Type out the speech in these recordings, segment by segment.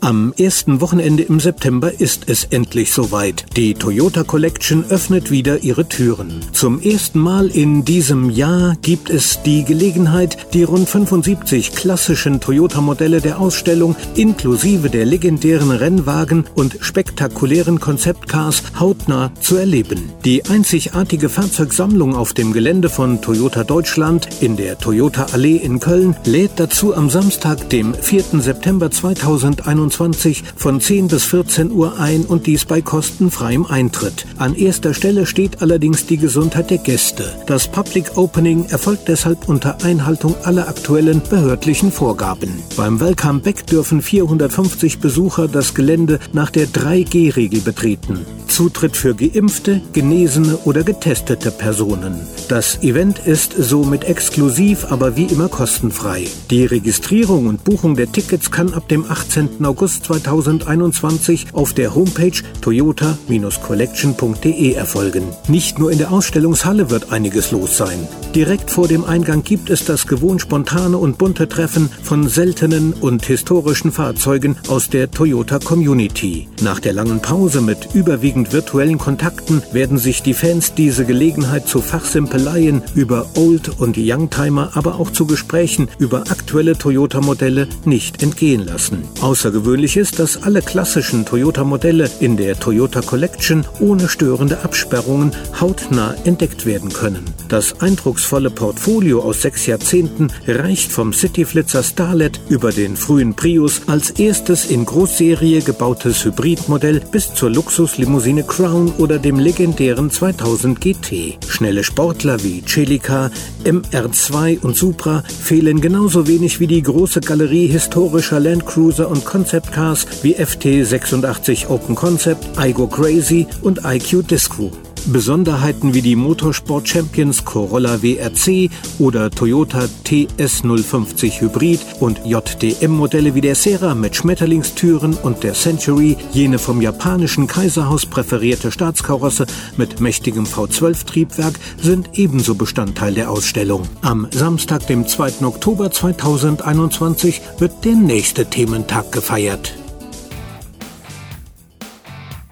Am ersten Wochenende im September ist es endlich soweit. Die Toyota Collection öffnet wieder ihre Türen. Zum ersten Mal in diesem Jahr gibt es die Gelegenheit, die rund 75 klassischen Toyota-Modelle der Ausstellung inklusive der legendären Rennwagen und spektakulären Konzeptcars hautnah zu erleben. Die einzigartige Fahrzeugsammlung auf dem Gelände von Toyota Deutschland in der Toyota Allee in Köln lädt dazu am Samstag, dem 4. September 2021 21 von 10 bis 14 Uhr ein und dies bei kostenfreiem Eintritt. An erster Stelle steht allerdings die Gesundheit der Gäste. Das Public Opening erfolgt deshalb unter Einhaltung aller aktuellen behördlichen Vorgaben. Beim Welcome Back dürfen 450 Besucher das Gelände nach der 3G-Regel betreten. Zutritt für geimpfte, genesene oder getestete Personen. Das Event ist somit exklusiv, aber wie immer kostenfrei. Die Registrierung und Buchung der Tickets kann ab dem 18. August 2021 auf der Homepage toyota-collection.de erfolgen. Nicht nur in der Ausstellungshalle wird einiges los sein. Direkt vor dem Eingang gibt es das gewohnt spontane und bunte Treffen von seltenen und historischen Fahrzeugen aus der Toyota Community. Nach der langen Pause mit überwiegend virtuellen Kontakten werden sich die Fans diese Gelegenheit zu Fachsimpeleien über Old- und Youngtimer, aber auch zu Gesprächen über aktuelle Toyota-Modelle nicht entgehen lassen. Außergewöhnlich ist, dass alle klassischen Toyota-Modelle in der Toyota Collection ohne störende Absperrungen hautnah entdeckt werden können. Das eindrucksvolle eindrucksvolle Portfolio aus sechs Jahrzehnten reicht vom Cityflitzer Starlet über den frühen Prius als erstes in Großserie gebautes Hybridmodell bis zur Luxuslimousine Crown oder dem legendären 2000 GT. Schnelle Sportler wie Celica, MR2 und Supra fehlen genauso wenig wie die große Galerie historischer Landcruiser und Concept Cars wie FT86 Open Concept, Igo Crazy und IQ Disco. Besonderheiten wie die Motorsport Champions Corolla WRC oder Toyota TS050 Hybrid und JDM-Modelle wie der Serra mit Schmetterlingstüren und der Century, jene vom japanischen Kaiserhaus präferierte Staatskarosse mit mächtigem V12-Triebwerk, sind ebenso Bestandteil der Ausstellung. Am Samstag, dem 2. Oktober 2021, wird der nächste Thementag gefeiert.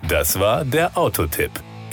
Das war der Autotipp.